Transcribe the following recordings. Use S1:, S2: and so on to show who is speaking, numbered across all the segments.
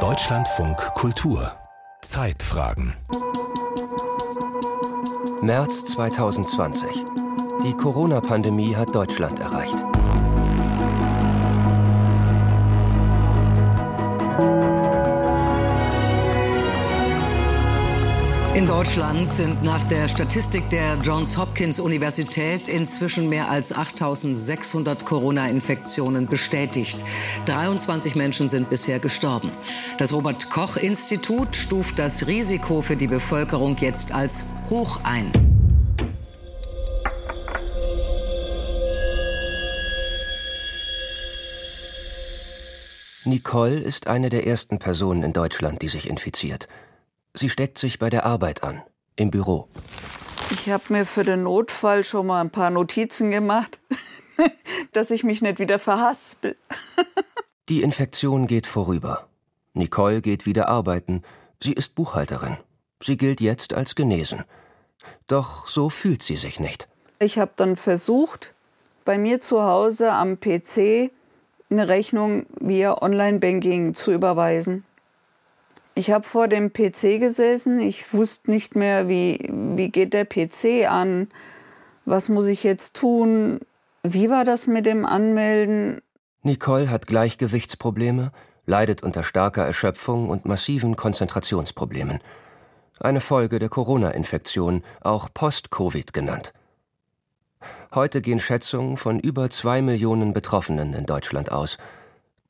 S1: Deutschlandfunk Kultur Zeitfragen
S2: März 2020. Die Corona-Pandemie hat Deutschland erreicht.
S3: In Deutschland sind nach der Statistik der Johns Hopkins Universität inzwischen mehr als 8600 Corona-Infektionen bestätigt. 23 Menschen sind bisher gestorben. Das Robert Koch Institut stuft das Risiko für die Bevölkerung jetzt als hoch ein.
S2: Nicole ist eine der ersten Personen in Deutschland, die sich infiziert. Sie steckt sich bei der Arbeit an, im Büro.
S4: Ich habe mir für den Notfall schon mal ein paar Notizen gemacht, dass ich mich nicht wieder verhaspel.
S2: Die Infektion geht vorüber. Nicole geht wieder arbeiten. Sie ist Buchhalterin. Sie gilt jetzt als genesen. Doch so fühlt sie sich nicht.
S4: Ich habe dann versucht, bei mir zu Hause am PC eine Rechnung via Online-Banking zu überweisen. Ich habe vor dem PC gesessen. Ich wusste nicht mehr, wie, wie geht der PC an? Was muss ich jetzt tun? Wie war das mit dem Anmelden?
S2: Nicole hat Gleichgewichtsprobleme, leidet unter starker Erschöpfung und massiven Konzentrationsproblemen. Eine Folge der Corona-Infektion, auch Post-Covid genannt. Heute gehen Schätzungen von über zwei Millionen Betroffenen in Deutschland aus –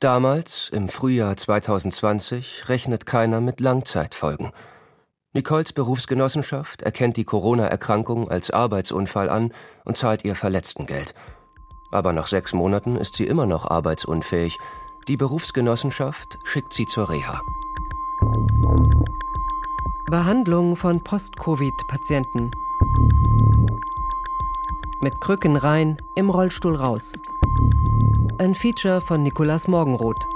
S2: Damals, im Frühjahr 2020, rechnet keiner mit Langzeitfolgen. Nicoles Berufsgenossenschaft erkennt die Corona-Erkrankung als Arbeitsunfall an und zahlt ihr Verletztengeld. Aber nach sechs Monaten ist sie immer noch arbeitsunfähig. Die Berufsgenossenschaft schickt sie zur Reha.
S5: Behandlung von Post-Covid-Patienten. Mit Krücken rein, im Rollstuhl raus. Ein Feature von Nikolaus Morgenroth.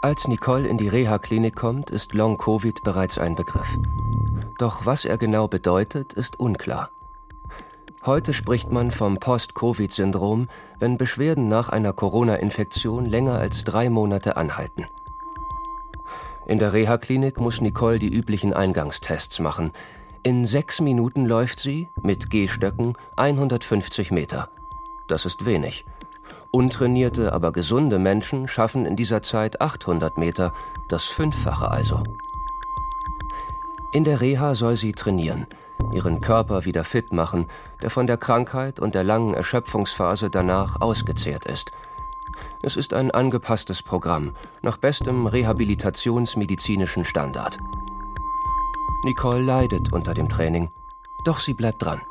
S2: Als Nicole in die Reha-Klinik kommt, ist Long-Covid bereits ein Begriff. Doch was er genau bedeutet, ist unklar. Heute spricht man vom Post-Covid-Syndrom, wenn Beschwerden nach einer Corona-Infektion länger als drei Monate anhalten. In der Reha-Klinik muss Nicole die üblichen Eingangstests machen. In sechs Minuten läuft sie, mit Gehstöcken, 150 Meter. Das ist wenig. Untrainierte, aber gesunde Menschen schaffen in dieser Zeit 800 Meter, das Fünffache also. In der Reha soll sie trainieren, ihren Körper wieder fit machen, der von der Krankheit und der langen Erschöpfungsphase danach ausgezehrt ist. Es ist ein angepasstes Programm, nach bestem rehabilitationsmedizinischen Standard. Nicole leidet unter dem Training, doch sie bleibt dran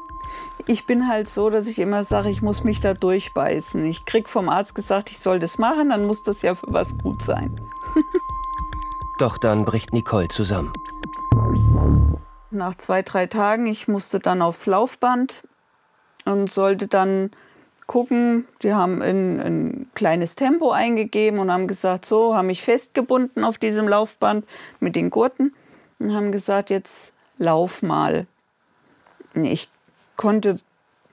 S4: ich bin halt so, dass ich immer sage, ich muss mich da durchbeißen. Ich krieg vom Arzt gesagt, ich soll das machen, dann muss das ja für was gut sein.
S2: Doch dann bricht Nicole zusammen.
S4: Nach zwei, drei Tagen, ich musste dann aufs Laufband und sollte dann gucken. Die haben ein, ein kleines Tempo eingegeben und haben gesagt, so, haben mich festgebunden auf diesem Laufband mit den Gurten und haben gesagt, jetzt lauf mal. Ich konnte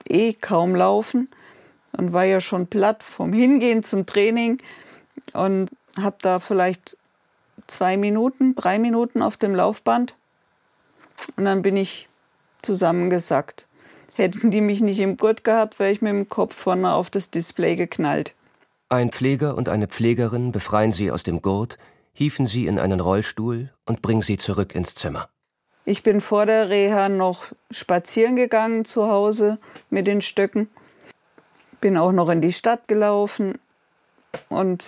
S4: eh kaum laufen und war ja schon platt vom Hingehen zum Training und habe da vielleicht zwei Minuten, drei Minuten auf dem Laufband und dann bin ich zusammengesackt. Hätten die mich nicht im Gurt gehabt, wäre ich mit dem Kopf vorne auf das Display geknallt.
S2: Ein Pfleger und eine Pflegerin befreien sie aus dem Gurt, hieven sie in einen Rollstuhl und bringen sie zurück ins Zimmer.
S4: Ich bin vor der Reha noch spazieren gegangen zu Hause mit den Stöcken. Bin auch noch in die Stadt gelaufen und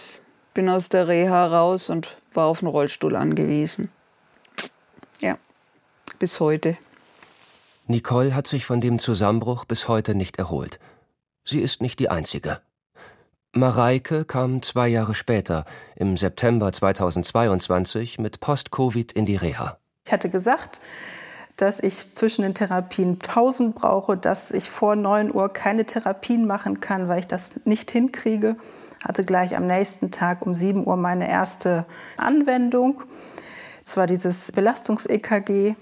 S4: bin aus der Reha raus und war auf den Rollstuhl angewiesen. Ja, bis heute.
S2: Nicole hat sich von dem Zusammenbruch bis heute nicht erholt. Sie ist nicht die Einzige. Mareike kam zwei Jahre später, im September 2022, mit Post-Covid in die Reha.
S6: Ich hatte gesagt, dass ich zwischen den Therapien Pausen brauche, dass ich vor 9 Uhr keine Therapien machen kann, weil ich das nicht hinkriege. Hatte gleich am nächsten Tag um 7 Uhr meine erste Anwendung. Es war dieses Belastungs-EKG.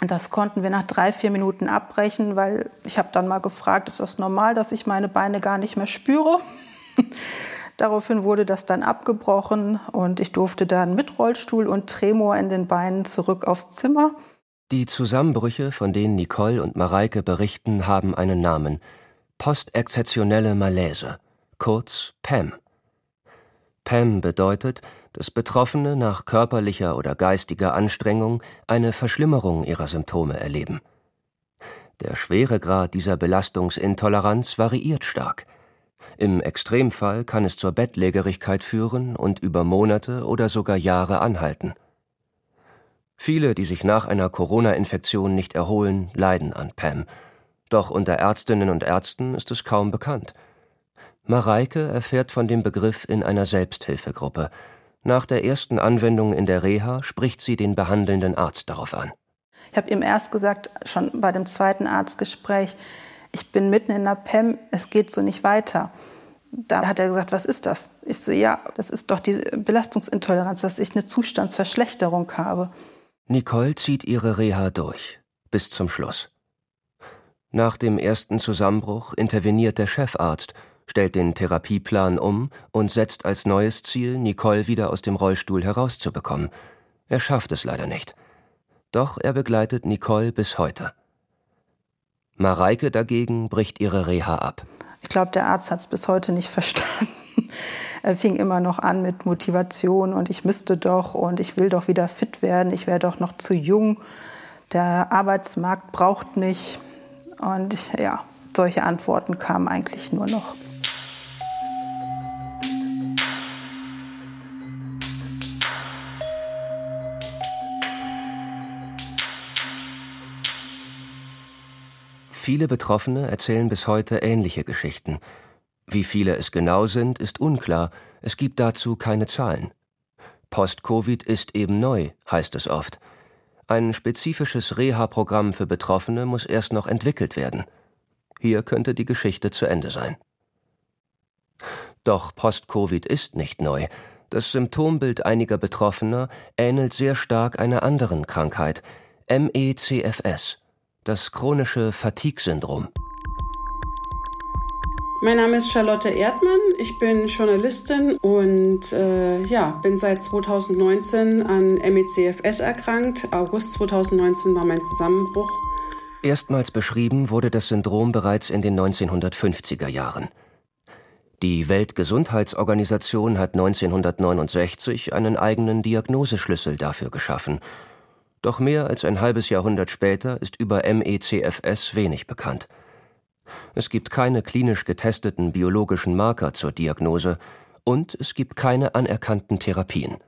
S6: Das konnten wir nach drei, vier Minuten abbrechen, weil ich habe dann mal gefragt, ist das normal, dass ich meine Beine gar nicht mehr spüre? Daraufhin wurde das dann abgebrochen und ich durfte dann mit Rollstuhl und Tremor in den Beinen zurück aufs Zimmer.
S2: Die Zusammenbrüche, von denen Nicole und Mareike berichten, haben einen Namen. Postexzeptionelle Malaise, kurz PAM. PAM bedeutet, dass Betroffene nach körperlicher oder geistiger Anstrengung eine Verschlimmerung ihrer Symptome erleben. Der Schweregrad dieser Belastungsintoleranz variiert stark. Im Extremfall kann es zur Bettlägerigkeit führen und über Monate oder sogar Jahre anhalten. Viele, die sich nach einer Corona-Infektion nicht erholen, leiden an PAM. Doch unter Ärztinnen und Ärzten ist es kaum bekannt. Mareike erfährt von dem Begriff in einer Selbsthilfegruppe. Nach der ersten Anwendung in der Reha spricht sie den behandelnden Arzt darauf an.
S6: Ich habe ihm erst gesagt, schon bei dem zweiten Arztgespräch, ich bin mitten in der PEM, es geht so nicht weiter. Da hat er gesagt, was ist das? Ich so, ja, das ist doch die Belastungsintoleranz, dass ich eine Zustandsverschlechterung habe.
S2: Nicole zieht ihre Reha durch, bis zum Schluss. Nach dem ersten Zusammenbruch interveniert der Chefarzt, stellt den Therapieplan um und setzt als neues Ziel, Nicole wieder aus dem Rollstuhl herauszubekommen. Er schafft es leider nicht. Doch er begleitet Nicole bis heute. Mareike dagegen bricht ihre Reha ab.
S6: Ich glaube, der Arzt hat es bis heute nicht verstanden. er fing immer noch an mit Motivation und ich müsste doch und ich will doch wieder fit werden, ich wäre doch noch zu jung, der Arbeitsmarkt braucht mich. Und ja, solche Antworten kamen eigentlich nur noch.
S2: Viele Betroffene erzählen bis heute ähnliche Geschichten. Wie viele es genau sind, ist unklar, es gibt dazu keine Zahlen. Post-Covid ist eben neu, heißt es oft. Ein spezifisches Reha-Programm für Betroffene muss erst noch entwickelt werden. Hier könnte die Geschichte zu Ende sein. Doch Post-Covid ist nicht neu. Das Symptombild einiger Betroffener ähnelt sehr stark einer anderen Krankheit, MECFS das chronische Fatigue-Syndrom.
S7: Mein Name ist Charlotte Erdmann, ich bin Journalistin und äh, ja, bin seit 2019 an MECFS erkrankt. August 2019 war mein Zusammenbruch.
S2: Erstmals beschrieben wurde das Syndrom bereits in den 1950er Jahren. Die Weltgesundheitsorganisation hat 1969 einen eigenen Diagnoseschlüssel dafür geschaffen doch mehr als ein halbes Jahrhundert später ist über MECFS wenig bekannt. Es gibt keine klinisch getesteten biologischen Marker zur Diagnose und es gibt keine anerkannten Therapien.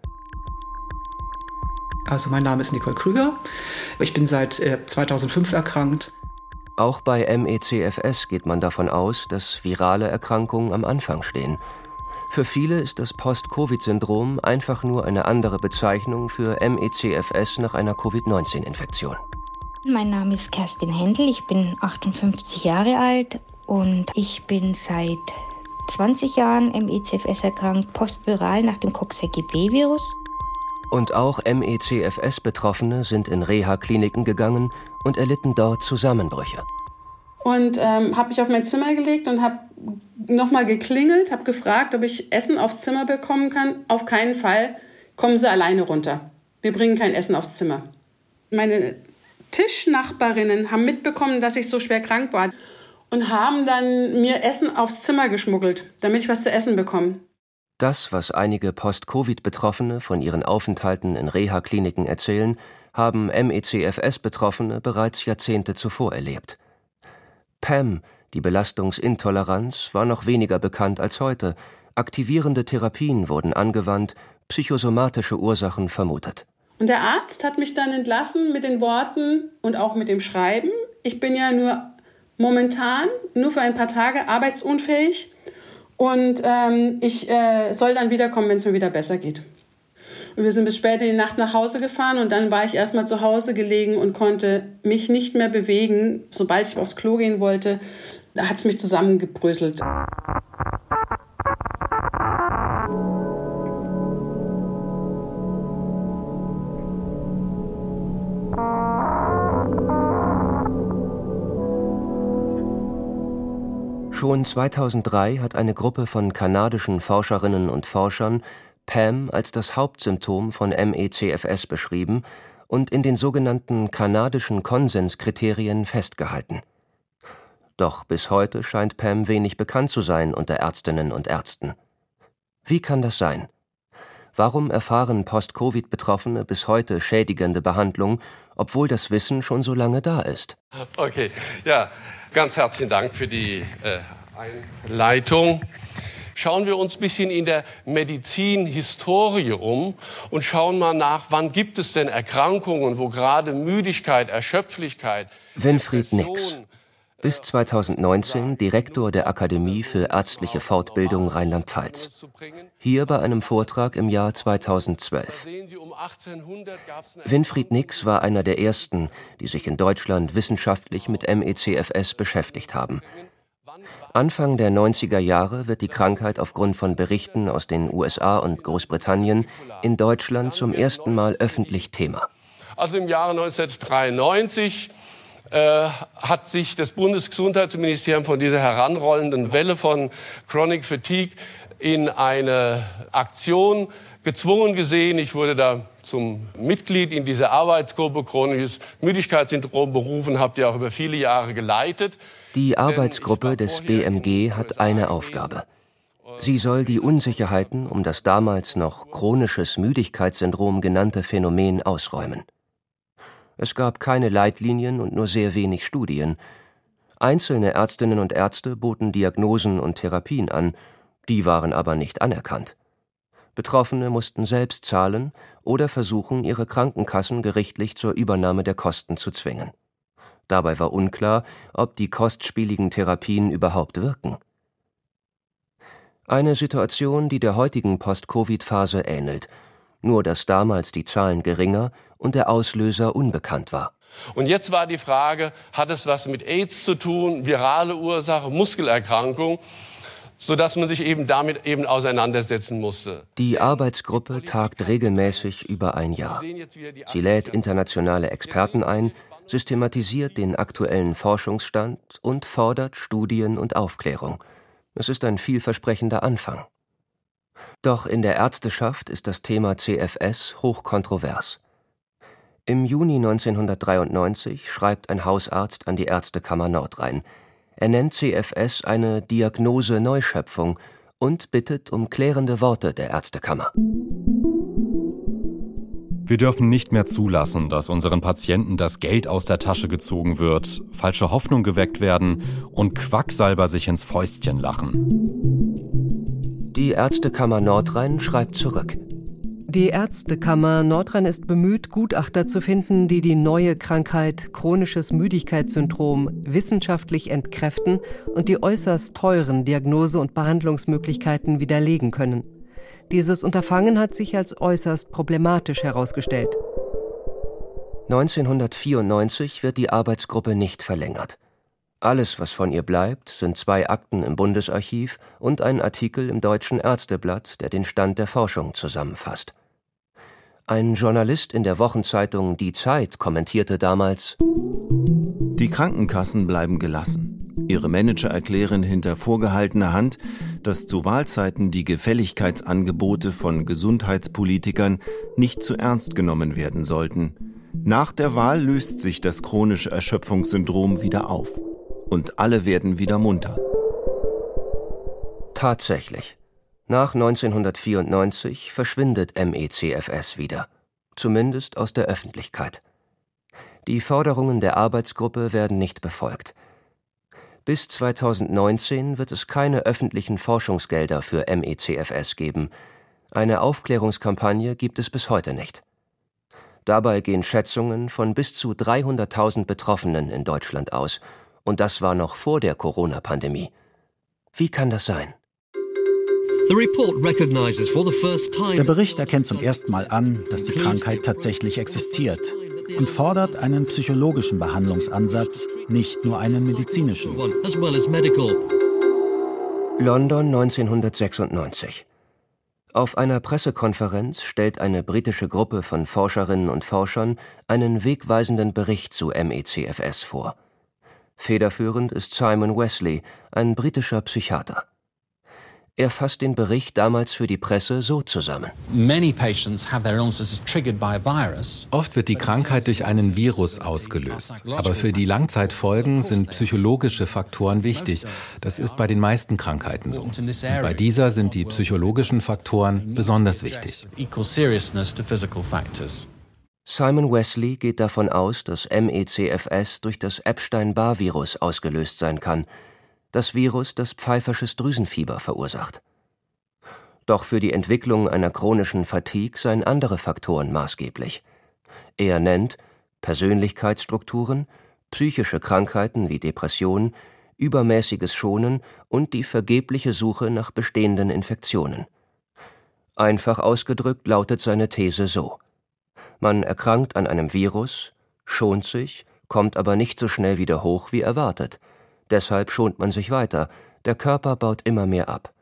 S8: Also mein Name ist Nicole Krüger. Ich bin seit 2005 äh, erkrankt.
S2: Auch bei MECFS geht man davon aus, dass virale Erkrankungen am Anfang stehen. Für viele ist das Post-Covid-Syndrom einfach nur eine andere Bezeichnung für MECFS nach einer Covid-19-Infektion.
S9: Mein Name ist Kerstin Händel, ich bin 58 Jahre alt und ich bin seit 20 Jahren MECFS erkrankt, postviral nach dem Coxsackie-B-Virus.
S2: Und auch MECFS-Betroffene sind in Reha-Kliniken gegangen und erlitten dort Zusammenbrüche
S7: und ähm, habe mich auf mein Zimmer gelegt und habe nochmal geklingelt, habe gefragt, ob ich Essen aufs Zimmer bekommen kann. Auf keinen Fall. Kommen Sie alleine runter. Wir bringen kein Essen aufs Zimmer. Meine Tischnachbarinnen haben mitbekommen, dass ich so schwer krank war und haben dann mir Essen aufs Zimmer geschmuggelt, damit ich was zu essen bekomme.
S2: Das, was einige Post-Covid-Betroffene von ihren Aufenthalten in Reha-Kliniken erzählen, haben MECFS-Betroffene bereits Jahrzehnte zuvor erlebt. PAM, die Belastungsintoleranz, war noch weniger bekannt als heute. Aktivierende Therapien wurden angewandt, psychosomatische Ursachen vermutet.
S7: Und der Arzt hat mich dann entlassen mit den Worten und auch mit dem Schreiben. Ich bin ja nur momentan, nur für ein paar Tage arbeitsunfähig und ähm, ich äh, soll dann wiederkommen, wenn es mir wieder besser geht. Und wir sind bis spät in die Nacht nach Hause gefahren und dann war ich erstmal zu Hause gelegen und konnte mich nicht mehr bewegen. Sobald ich aufs Klo gehen wollte, hat es mich zusammengebröselt.
S2: Schon 2003 hat eine Gruppe von kanadischen Forscherinnen und Forschern PAM als das Hauptsymptom von ME/CFS beschrieben und in den sogenannten kanadischen Konsenskriterien festgehalten. Doch bis heute scheint PAM wenig bekannt zu sein unter Ärztinnen und Ärzten. Wie kann das sein? Warum erfahren Post-Covid-Betroffene bis heute schädigende Behandlung, obwohl das Wissen schon so lange da ist?
S10: Okay, ja, Ganz herzlichen Dank für die äh, Einleitung. Schauen wir uns ein bisschen in der Medizinhistorie um und schauen mal nach, wann gibt es denn Erkrankungen, wo gerade Müdigkeit, Erschöpflichkeit.
S2: Winfried Nix, bis 2019 Direktor der Akademie für ärztliche Fortbildung Rheinland-Pfalz. Hier bei einem Vortrag im Jahr 2012. Winfried Nix war einer der ersten, die sich in Deutschland wissenschaftlich mit MECFS beschäftigt haben. Anfang der 90er Jahre wird die Krankheit aufgrund von Berichten aus den USA und Großbritannien in Deutschland zum ersten Mal öffentlich Thema.
S10: Also im Jahre 1993 äh, hat sich das Bundesgesundheitsministerium von dieser heranrollenden Welle von Chronic Fatigue in eine Aktion gezwungen gesehen. Ich wurde da zum Mitglied in dieser Arbeitsgruppe chronisches Müdigkeitssyndrom berufen, habe die auch über viele Jahre geleitet.
S2: Die Arbeitsgruppe des BMG hat eine Aufgabe. Sie soll die Unsicherheiten um das damals noch chronisches Müdigkeitssyndrom genannte Phänomen ausräumen. Es gab keine Leitlinien und nur sehr wenig Studien. Einzelne Ärztinnen und Ärzte boten Diagnosen und Therapien an, die waren aber nicht anerkannt. Betroffene mussten selbst zahlen oder versuchen, ihre Krankenkassen gerichtlich zur Übernahme der Kosten zu zwingen. Dabei war unklar, ob die kostspieligen Therapien überhaupt wirken. Eine Situation, die der heutigen Post-Covid-Phase ähnelt, nur dass damals die Zahlen geringer und der Auslöser unbekannt war.
S10: Und jetzt war die Frage, hat es was mit AIDS zu tun, virale Ursache, Muskelerkrankung, sodass man sich eben damit eben auseinandersetzen musste.
S2: Die Arbeitsgruppe tagt regelmäßig über ein Jahr. Sie lädt internationale Experten ein, systematisiert den aktuellen Forschungsstand und fordert Studien und Aufklärung. Es ist ein vielversprechender Anfang. Doch in der Ärzteschaft ist das Thema CFS hochkontrovers. Im Juni 1993 schreibt ein Hausarzt an die Ärztekammer Nordrhein. Er nennt CFS eine Diagnose-Neuschöpfung und bittet um klärende Worte der Ärztekammer.
S11: Wir dürfen nicht mehr zulassen, dass unseren Patienten das Geld aus der Tasche gezogen wird, falsche Hoffnung geweckt werden und Quacksalber sich ins Fäustchen lachen.
S2: Die Ärztekammer Nordrhein schreibt zurück.
S5: Die Ärztekammer Nordrhein ist bemüht, Gutachter zu finden, die die neue Krankheit chronisches Müdigkeitssyndrom wissenschaftlich entkräften und die äußerst teuren Diagnose- und Behandlungsmöglichkeiten widerlegen können. Dieses Unterfangen hat sich als äußerst problematisch herausgestellt.
S2: 1994 wird die Arbeitsgruppe nicht verlängert. Alles, was von ihr bleibt, sind zwei Akten im Bundesarchiv und ein Artikel im Deutschen Ärzteblatt, der den Stand der Forschung zusammenfasst. Ein Journalist in der Wochenzeitung Die Zeit kommentierte damals
S12: Die Krankenkassen bleiben gelassen. Ihre Manager erklären hinter vorgehaltener Hand, dass zu Wahlzeiten die Gefälligkeitsangebote von Gesundheitspolitikern nicht zu ernst genommen werden sollten. Nach der Wahl löst sich das chronische Erschöpfungssyndrom wieder auf. Und alle werden wieder munter.
S2: Tatsächlich. Nach 1994 verschwindet MECFS wieder, zumindest aus der Öffentlichkeit. Die Forderungen der Arbeitsgruppe werden nicht befolgt. Bis 2019 wird es keine öffentlichen Forschungsgelder für MECFS geben. Eine Aufklärungskampagne gibt es bis heute nicht. Dabei gehen Schätzungen von bis zu 300.000 Betroffenen in Deutschland aus, und das war noch vor der Corona-Pandemie. Wie kann das sein?
S13: Der Bericht erkennt zum ersten Mal an, dass die Krankheit tatsächlich existiert und fordert einen psychologischen Behandlungsansatz, nicht nur einen medizinischen.
S2: London 1996. Auf einer Pressekonferenz stellt eine britische Gruppe von Forscherinnen und Forschern einen wegweisenden Bericht zu MECFS vor. Federführend ist Simon Wesley, ein britischer Psychiater. Er fasst den Bericht damals für die Presse so zusammen.
S14: Oft wird die Krankheit durch einen Virus ausgelöst. Aber für die Langzeitfolgen sind psychologische Faktoren wichtig. Das ist bei den meisten Krankheiten so. Und bei dieser sind die psychologischen Faktoren besonders wichtig.
S2: Simon Wesley geht davon aus, dass MECFS durch das Epstein-Barr-Virus ausgelöst sein kann – das Virus, das pfeifersches Drüsenfieber verursacht. Doch für die Entwicklung einer chronischen Fatigue seien andere Faktoren maßgeblich. Er nennt Persönlichkeitsstrukturen, psychische Krankheiten wie Depression, übermäßiges Schonen und die vergebliche Suche nach bestehenden Infektionen. Einfach ausgedrückt lautet seine These so. Man erkrankt an einem Virus, schont sich, kommt aber nicht so schnell wieder hoch wie erwartet – Deshalb schont man sich weiter, der Körper baut immer mehr ab.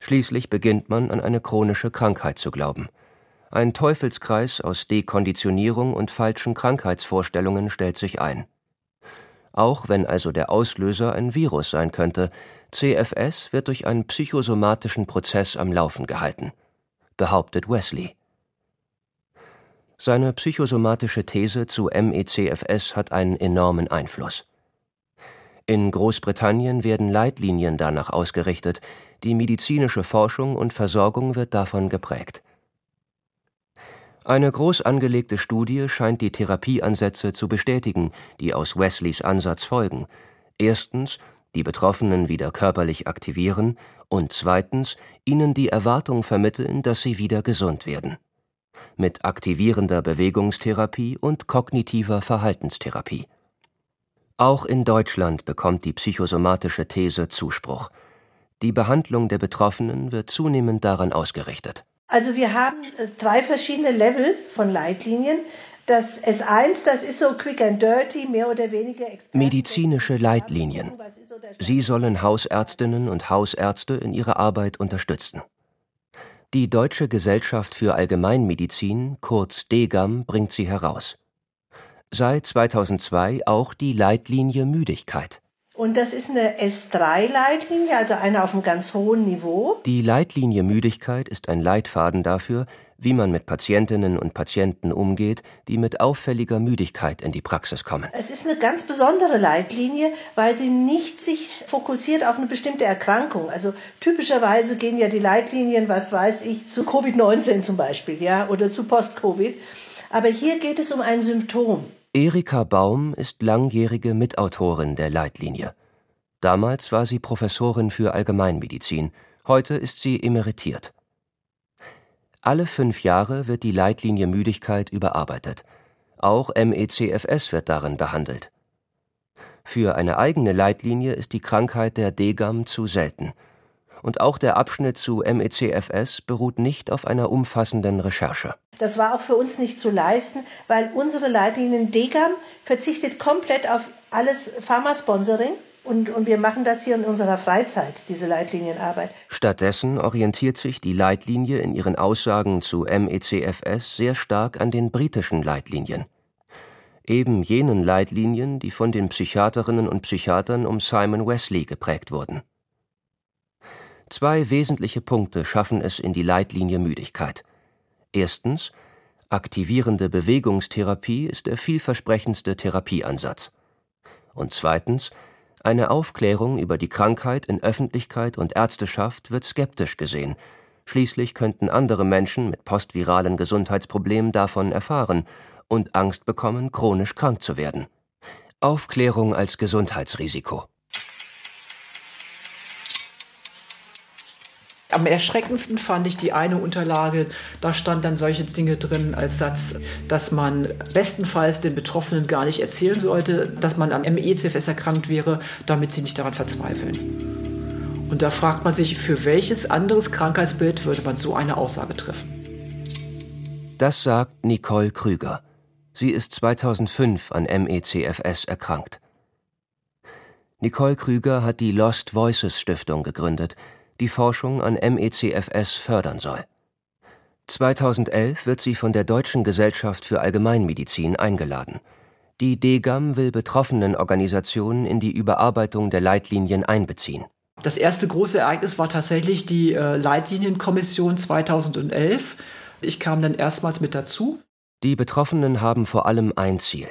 S2: Schließlich beginnt man an eine chronische Krankheit zu glauben. Ein Teufelskreis aus Dekonditionierung und falschen Krankheitsvorstellungen stellt sich ein. Auch wenn also der Auslöser ein Virus sein könnte, CFS wird durch einen psychosomatischen Prozess am Laufen gehalten, behauptet Wesley. Seine psychosomatische These zu MECFS hat einen enormen Einfluss. In Großbritannien werden Leitlinien danach ausgerichtet, die medizinische Forschung und Versorgung wird davon geprägt. Eine groß angelegte Studie scheint die Therapieansätze zu bestätigen, die aus Wesleys Ansatz folgen. Erstens, die Betroffenen wieder körperlich aktivieren und zweitens, ihnen die Erwartung vermitteln, dass sie wieder gesund werden. Mit aktivierender Bewegungstherapie und kognitiver Verhaltenstherapie. Auch in Deutschland bekommt die psychosomatische These Zuspruch. Die Behandlung der Betroffenen wird zunehmend daran ausgerichtet.
S15: Also wir haben äh, drei verschiedene Level von Leitlinien. Das S1, das ist so quick and dirty, mehr oder weniger.
S2: Medizinische Leitlinien. Sie sollen Hausärztinnen und Hausärzte in ihrer Arbeit unterstützen. Die Deutsche Gesellschaft für Allgemeinmedizin, kurz DGAM, bringt sie heraus seit 2002 auch die Leitlinie Müdigkeit.
S15: Und das ist eine S3-Leitlinie, also eine auf einem ganz hohen Niveau.
S2: Die Leitlinie Müdigkeit ist ein Leitfaden dafür, wie man mit Patientinnen und Patienten umgeht, die mit auffälliger Müdigkeit in die Praxis kommen.
S15: Es ist eine ganz besondere Leitlinie, weil sie nicht sich fokussiert auf eine bestimmte Erkrankung. Also typischerweise gehen ja die Leitlinien, was weiß ich, zu Covid-19 zum Beispiel, ja, oder zu Post-Covid. Aber hier geht es um ein Symptom.
S2: Erika Baum ist langjährige Mitautorin der Leitlinie. Damals war sie Professorin für Allgemeinmedizin, heute ist sie emeritiert. Alle fünf Jahre wird die Leitlinie Müdigkeit überarbeitet. Auch MECFS wird darin behandelt. Für eine eigene Leitlinie ist die Krankheit der Degam zu selten. Und auch der Abschnitt zu MECFS beruht nicht auf einer umfassenden Recherche.
S15: Das war auch für uns nicht zu leisten, weil unsere Leitlinien Degam verzichtet komplett auf alles Pharmasponsoring. Und, und wir machen das hier in unserer Freizeit, diese Leitlinienarbeit.
S2: Stattdessen orientiert sich die Leitlinie in ihren Aussagen zu MECFS sehr stark an den britischen Leitlinien. Eben jenen Leitlinien, die von den Psychiaterinnen und Psychiatern um Simon Wesley geprägt wurden. Zwei wesentliche Punkte schaffen es in die Leitlinie Müdigkeit. Erstens aktivierende Bewegungstherapie ist der vielversprechendste Therapieansatz. Und zweitens eine Aufklärung über die Krankheit in Öffentlichkeit und Ärzteschaft wird skeptisch gesehen. Schließlich könnten andere Menschen mit postviralen Gesundheitsproblemen davon erfahren und Angst bekommen, chronisch krank zu werden. Aufklärung als Gesundheitsrisiko.
S8: Am erschreckendsten fand ich die eine Unterlage, da stand dann solche Dinge drin als Satz, dass man bestenfalls den Betroffenen gar nicht erzählen sollte, dass man am MECFS erkrankt wäre, damit sie nicht daran verzweifeln. Und da fragt man sich, für welches anderes Krankheitsbild würde man so eine Aussage treffen?
S2: Das sagt Nicole Krüger. Sie ist 2005 an MECFS erkrankt. Nicole Krüger hat die Lost Voices Stiftung gegründet, die Forschung an MECFS fördern soll. 2011 wird sie von der Deutschen Gesellschaft für Allgemeinmedizin eingeladen. Die DGAM will Betroffenenorganisationen in die Überarbeitung der Leitlinien einbeziehen.
S8: Das erste große Ereignis war tatsächlich die äh, Leitlinienkommission 2011. Ich kam dann erstmals mit dazu.
S2: Die Betroffenen haben vor allem ein Ziel.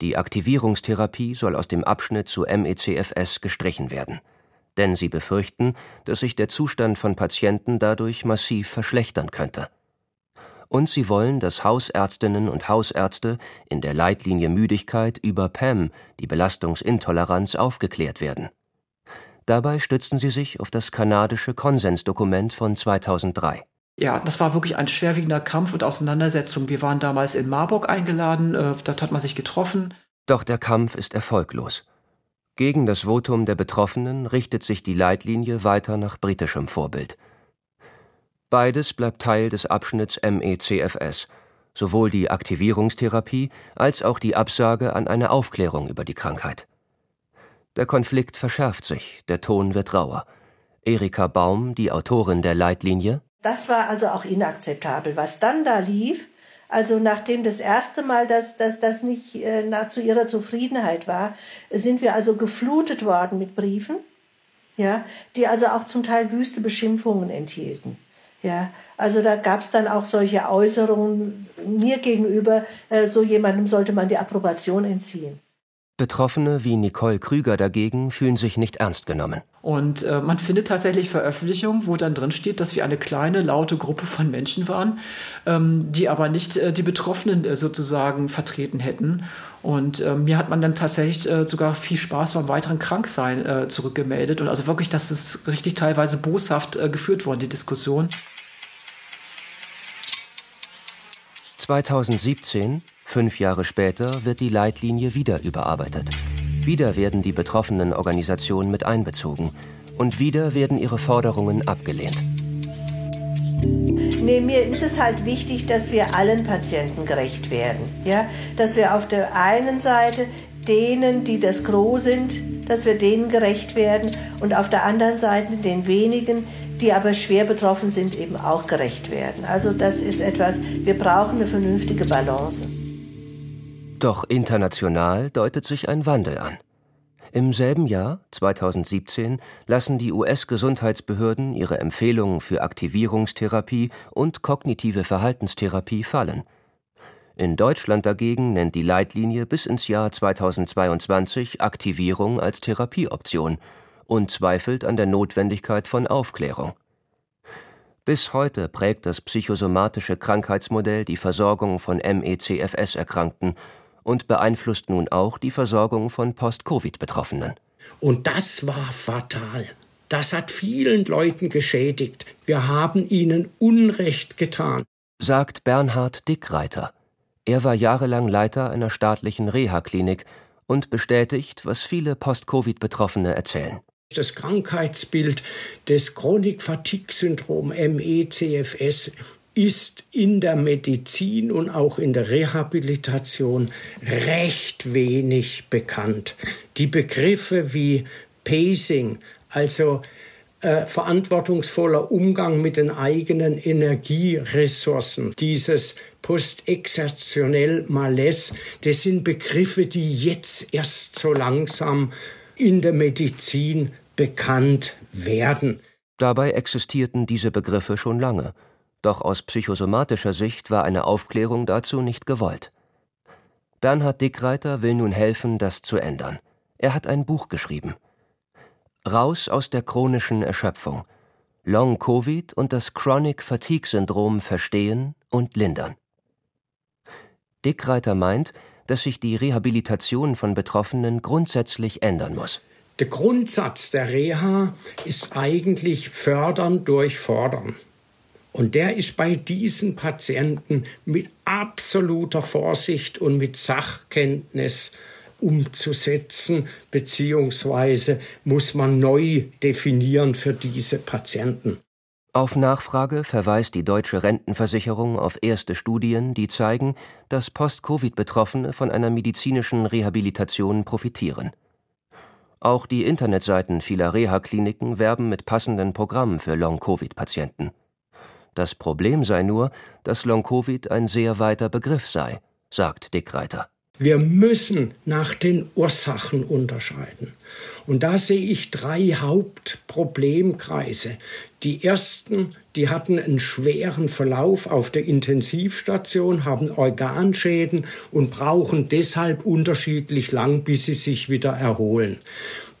S2: Die Aktivierungstherapie soll aus dem Abschnitt zu MECFS gestrichen werden. Denn sie befürchten, dass sich der Zustand von Patienten dadurch massiv verschlechtern könnte. Und sie wollen, dass Hausärztinnen und Hausärzte in der Leitlinie Müdigkeit über PAM, die Belastungsintoleranz, aufgeklärt werden. Dabei stützen sie sich auf das kanadische Konsensdokument von 2003.
S8: Ja, das war wirklich ein schwerwiegender Kampf und Auseinandersetzung. Wir waren damals in Marburg eingeladen, äh, dort hat man sich getroffen.
S2: Doch der Kampf ist erfolglos. Gegen das Votum der Betroffenen richtet sich die Leitlinie weiter nach britischem Vorbild. Beides bleibt Teil des Abschnitts MECFS, sowohl die Aktivierungstherapie als auch die Absage an eine Aufklärung über die Krankheit. Der Konflikt verschärft sich, der Ton wird rauer. Erika Baum, die Autorin der Leitlinie.
S15: Das war also auch inakzeptabel. Was dann da lief, also nachdem das erste Mal das, das, das nicht äh, nach, zu ihrer Zufriedenheit war, sind wir also geflutet worden mit Briefen, ja, die also auch zum Teil wüste Beschimpfungen enthielten. Ja, also da gab es dann auch solche Äußerungen mir gegenüber, äh, so jemandem sollte man die Approbation entziehen.
S2: Betroffene wie Nicole Krüger dagegen fühlen sich nicht ernst genommen.
S8: Und äh, man findet tatsächlich Veröffentlichungen, wo dann drin steht, dass wir eine kleine, laute Gruppe von Menschen waren, ähm, die aber nicht äh, die Betroffenen äh, sozusagen vertreten hätten. Und äh, mir hat man dann tatsächlich äh, sogar viel Spaß beim weiteren Kranksein äh, zurückgemeldet. Und also wirklich, das ist richtig teilweise boshaft geführt worden, die Diskussion.
S2: 2017 Fünf Jahre später wird die Leitlinie wieder überarbeitet. Wieder werden die betroffenen Organisationen mit einbezogen. Und wieder werden ihre Forderungen abgelehnt.
S15: Nee, mir ist es halt wichtig, dass wir allen Patienten gerecht werden. Ja? Dass wir auf der einen Seite denen, die das Gros sind, dass wir denen gerecht werden und auf der anderen Seite den wenigen, die aber schwer betroffen sind, eben auch gerecht werden. Also das ist etwas, wir brauchen eine vernünftige Balance.
S2: Doch international deutet sich ein Wandel an. Im selben Jahr, 2017, lassen die US-Gesundheitsbehörden ihre Empfehlungen für Aktivierungstherapie und kognitive Verhaltenstherapie fallen. In Deutschland dagegen nennt die Leitlinie bis ins Jahr 2022 Aktivierung als Therapieoption und zweifelt an der Notwendigkeit von Aufklärung. Bis heute prägt das psychosomatische Krankheitsmodell die Versorgung von MECFS-Erkrankten und beeinflusst nun auch die Versorgung von Post-Covid-Betroffenen.
S16: Und das war fatal. Das hat vielen Leuten geschädigt. Wir haben ihnen Unrecht getan,
S2: sagt Bernhard Dickreiter. Er war jahrelang Leiter einer staatlichen Reha-Klinik und bestätigt, was viele Post-Covid-Betroffene erzählen.
S16: Das Krankheitsbild des Chronik-Fatigue-Syndrom MECFS ist in der Medizin und auch in der Rehabilitation recht wenig bekannt. Die Begriffe wie Pacing, also äh, verantwortungsvoller Umgang mit den eigenen Energieressourcen, dieses postexertionell Malaise, das sind Begriffe, die jetzt erst so langsam in der Medizin bekannt werden.
S2: Dabei existierten diese Begriffe schon lange. Doch aus psychosomatischer Sicht war eine Aufklärung dazu nicht gewollt. Bernhard Dickreiter will nun helfen, das zu ändern. Er hat ein Buch geschrieben. Raus aus der chronischen Erschöpfung. Long Covid und das Chronic Fatigue Syndrom verstehen und lindern. Dickreiter meint, dass sich die Rehabilitation von Betroffenen grundsätzlich ändern muss.
S16: Der Grundsatz der Reha ist eigentlich fördern durch fordern. Und der ist bei diesen Patienten mit absoluter Vorsicht und mit Sachkenntnis umzusetzen, beziehungsweise muss man neu definieren für diese Patienten.
S2: Auf Nachfrage verweist die deutsche Rentenversicherung auf erste Studien, die zeigen, dass Post-Covid-Betroffene von einer medizinischen Rehabilitation profitieren. Auch die Internetseiten vieler Reha-Kliniken werben mit passenden Programmen für Long-Covid-Patienten. Das Problem sei nur, dass Long-Covid ein sehr weiter Begriff sei, sagt Dickreiter.
S16: Wir müssen nach den Ursachen unterscheiden. Und da sehe ich drei Hauptproblemkreise. Die ersten, die hatten einen schweren Verlauf auf der Intensivstation, haben Organschäden und brauchen deshalb unterschiedlich lang, bis sie sich wieder erholen.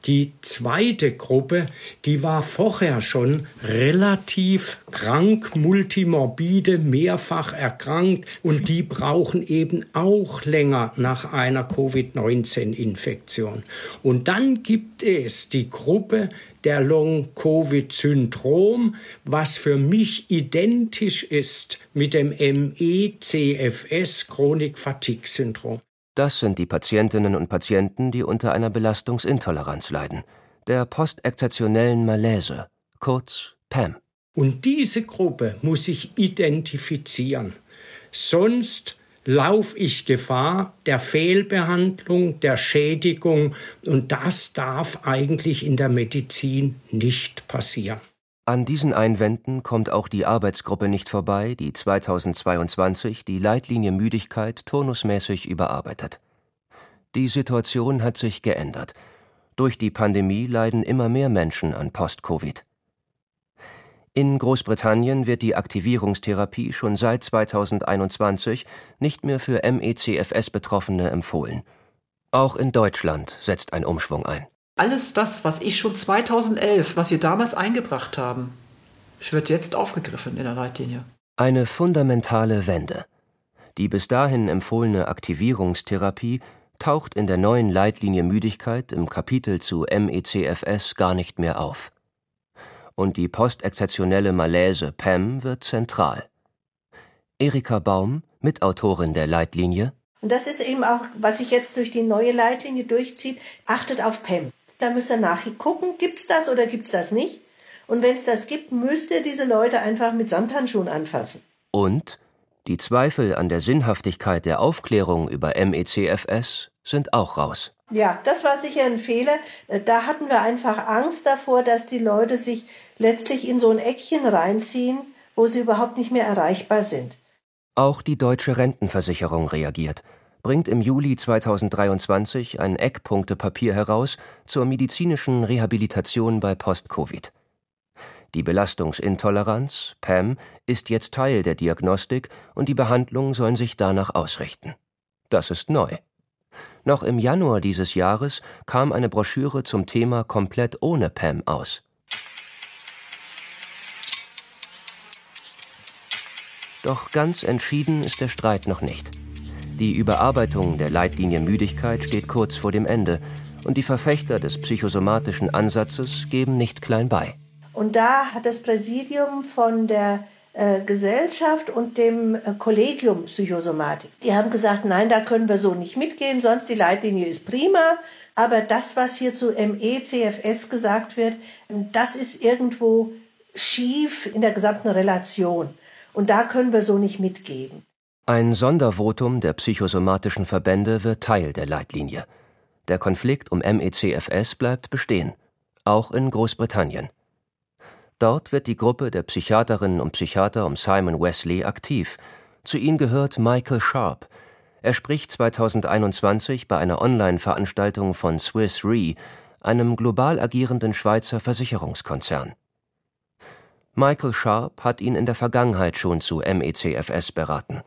S16: Die zweite Gruppe, die war vorher schon relativ krank, multimorbide, mehrfach erkrankt und die brauchen eben auch länger nach einer Covid-19-Infektion. Und dann gibt es die Gruppe der Long-Covid-Syndrom, was für mich identisch ist mit dem ME-CFS Chronik-Fatigue-Syndrom.
S2: Das sind die Patientinnen und Patienten, die unter einer Belastungsintoleranz leiden, der postekzeptionellen Malaise, kurz PAM.
S16: Und diese Gruppe muss ich identifizieren. Sonst laufe ich Gefahr der Fehlbehandlung, der Schädigung, und das darf eigentlich in der Medizin nicht passieren.
S2: An diesen Einwänden kommt auch die Arbeitsgruppe nicht vorbei, die 2022 die Leitlinie Müdigkeit turnusmäßig überarbeitet. Die Situation hat sich geändert. Durch die Pandemie leiden immer mehr Menschen an Post-Covid. In Großbritannien wird die Aktivierungstherapie schon seit 2021 nicht mehr für MECFS-Betroffene empfohlen. Auch in Deutschland setzt ein Umschwung ein.
S8: Alles das, was ich schon 2011, was wir damals eingebracht haben, wird jetzt aufgegriffen in der Leitlinie.
S2: Eine fundamentale Wende. Die bis dahin empfohlene Aktivierungstherapie taucht in der neuen Leitlinie Müdigkeit im Kapitel zu MECFS gar nicht mehr auf. Und die postexzeptionelle Malaise PEM wird zentral. Erika Baum, Mitautorin der Leitlinie.
S15: Und das ist eben auch, was sich jetzt durch die neue Leitlinie durchzieht, achtet auf PEM. Da müsst ihr nachgucken, gibt es das oder gibt es das nicht. Und wenn es das gibt, müsst ihr diese Leute einfach mit Samthandschuhen anfassen.
S2: Und die Zweifel an der Sinnhaftigkeit der Aufklärung über MECFS sind auch raus.
S15: Ja, das war sicher ein Fehler. Da hatten wir einfach Angst davor, dass die Leute sich letztlich in so ein Eckchen reinziehen, wo sie überhaupt nicht mehr erreichbar sind.
S2: Auch die deutsche Rentenversicherung reagiert bringt im Juli 2023 ein Eckpunktepapier heraus zur medizinischen Rehabilitation bei Post-Covid. Die Belastungsintoleranz, PAM, ist jetzt Teil der Diagnostik und die Behandlung sollen sich danach ausrichten. Das ist neu. Noch im Januar dieses Jahres kam eine Broschüre zum Thema komplett ohne PAM aus. Doch ganz entschieden ist der Streit noch nicht. Die Überarbeitung der Leitlinie Müdigkeit steht kurz vor dem Ende und die Verfechter des psychosomatischen Ansatzes geben nicht klein bei.
S15: Und da hat das Präsidium von der äh, Gesellschaft und dem äh, Kollegium Psychosomatik. Die haben gesagt, nein, da können wir so nicht mitgehen, sonst die Leitlinie ist prima, aber das, was hier zu ME, CFS gesagt wird, das ist irgendwo schief in der gesamten Relation. Und da können wir so nicht mitgeben.
S2: Ein Sondervotum der psychosomatischen Verbände wird Teil der Leitlinie. Der Konflikt um MECFS bleibt bestehen, auch in Großbritannien. Dort wird die Gruppe der Psychiaterinnen und Psychiater um Simon Wesley aktiv. Zu ihnen gehört Michael Sharp. Er spricht 2021 bei einer Online-Veranstaltung von Swiss Re, einem global agierenden Schweizer Versicherungskonzern. Michael Sharp hat ihn in der Vergangenheit schon zu MECFS beraten.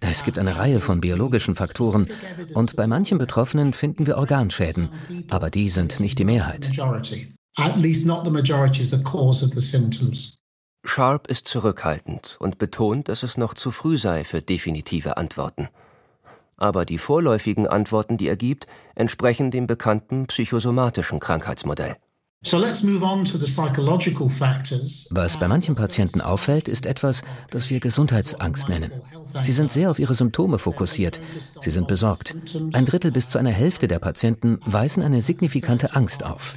S17: Es gibt eine Reihe von biologischen Faktoren und bei manchen Betroffenen finden wir Organschäden, aber die sind nicht die Mehrheit.
S2: Sharp ist zurückhaltend und betont, dass es noch zu früh sei für definitive Antworten. Aber die vorläufigen Antworten, die er gibt, entsprechen dem bekannten psychosomatischen Krankheitsmodell.
S17: Was bei manchen Patienten auffällt, ist etwas, das wir Gesundheitsangst nennen. Sie sind sehr auf ihre Symptome fokussiert. Sie sind besorgt. Ein Drittel bis zu einer Hälfte der Patienten weisen eine signifikante Angst auf.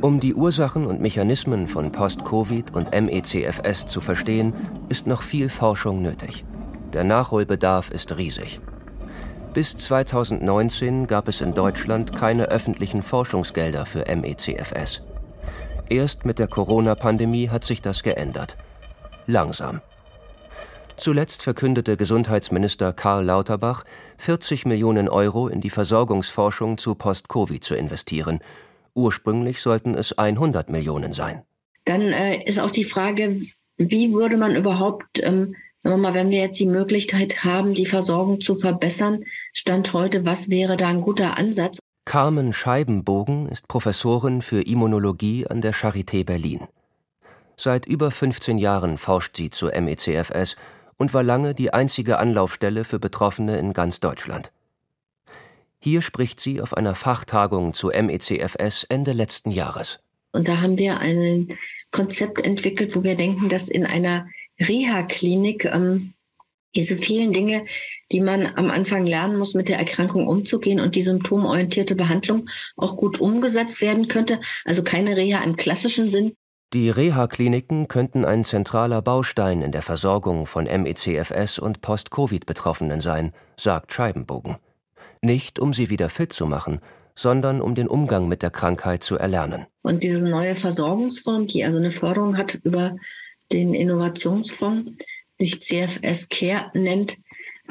S2: Um die Ursachen und Mechanismen von Post-Covid und MECFS zu verstehen, ist noch viel Forschung nötig. Der Nachholbedarf ist riesig. Bis 2019 gab es in Deutschland keine öffentlichen Forschungsgelder für MECFS. Erst mit der Corona-Pandemie hat sich das geändert. Langsam. Zuletzt verkündete Gesundheitsminister Karl Lauterbach, 40 Millionen Euro in die Versorgungsforschung zu Post-Covid zu investieren. Ursprünglich sollten es 100 Millionen sein.
S18: Dann äh, ist auch die Frage, wie würde man überhaupt, ähm, sagen wir mal, wenn wir jetzt die Möglichkeit haben, die Versorgung zu verbessern, Stand heute, was wäre da ein guter Ansatz?
S2: Carmen Scheibenbogen ist Professorin für Immunologie an der Charité Berlin. Seit über 15 Jahren forscht sie zu MECFS und war lange die einzige Anlaufstelle für Betroffene in ganz Deutschland. Hier spricht sie auf einer Fachtagung zu MECFS Ende letzten Jahres.
S18: Und da haben wir ein Konzept entwickelt, wo wir denken, dass in einer Reha-Klinik ähm, diese vielen Dinge, die man am Anfang lernen muss, mit der Erkrankung umzugehen und die symptomorientierte Behandlung auch gut umgesetzt werden könnte. Also keine Reha im klassischen Sinn.
S2: Die Reha-Kliniken könnten ein zentraler Baustein in der Versorgung von MECFS und Post-Covid-Betroffenen sein, sagt Scheibenbogen. Nicht, um sie wieder fit zu machen, sondern um den Umgang mit der Krankheit zu erlernen.
S18: Und diese neue Versorgungsform, die also eine Förderung hat über den Innovationsfonds, sich CFS Care nennt.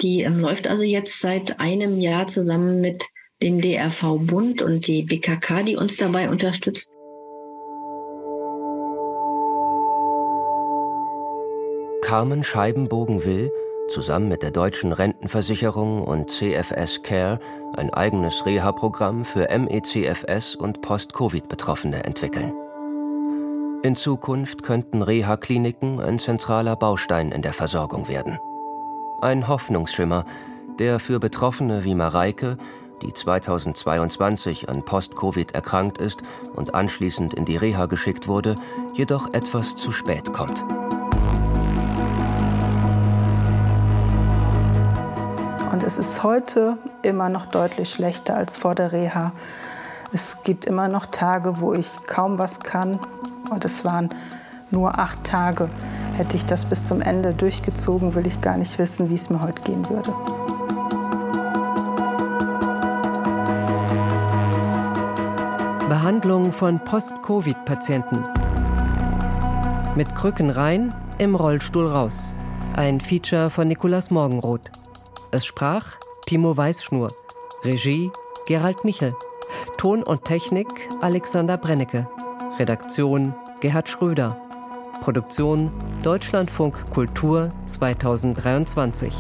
S18: Die ähm, läuft also jetzt seit einem Jahr zusammen mit dem DRV Bund und die BKK, die uns dabei unterstützt.
S2: Carmen Scheibenbogen will, zusammen mit der Deutschen Rentenversicherung und CFS Care, ein eigenes Reha-Programm für MECFS und Post-Covid-Betroffene entwickeln. In Zukunft könnten Reha-Kliniken ein zentraler Baustein in der Versorgung werden. Ein Hoffnungsschimmer, der für Betroffene wie Mareike, die 2022 an Post-Covid erkrankt ist und anschließend in die Reha geschickt wurde, jedoch etwas zu spät kommt.
S6: Und es ist heute immer noch deutlich schlechter als vor der Reha. Es gibt immer noch Tage, wo ich kaum was kann, und es waren nur acht Tage. Hätte ich das bis zum Ende durchgezogen, will ich gar nicht wissen, wie es mir heute gehen würde.
S5: Behandlung von Post-Covid-Patienten. Mit Krücken rein, im Rollstuhl raus. Ein Feature von Nikolaus Morgenroth. Es sprach Timo Weißschnur. Regie Gerald Michel. Ton und Technik Alexander Brennecke. Redaktion Gerhard Schröder. Produktion Deutschlandfunk Kultur 2023.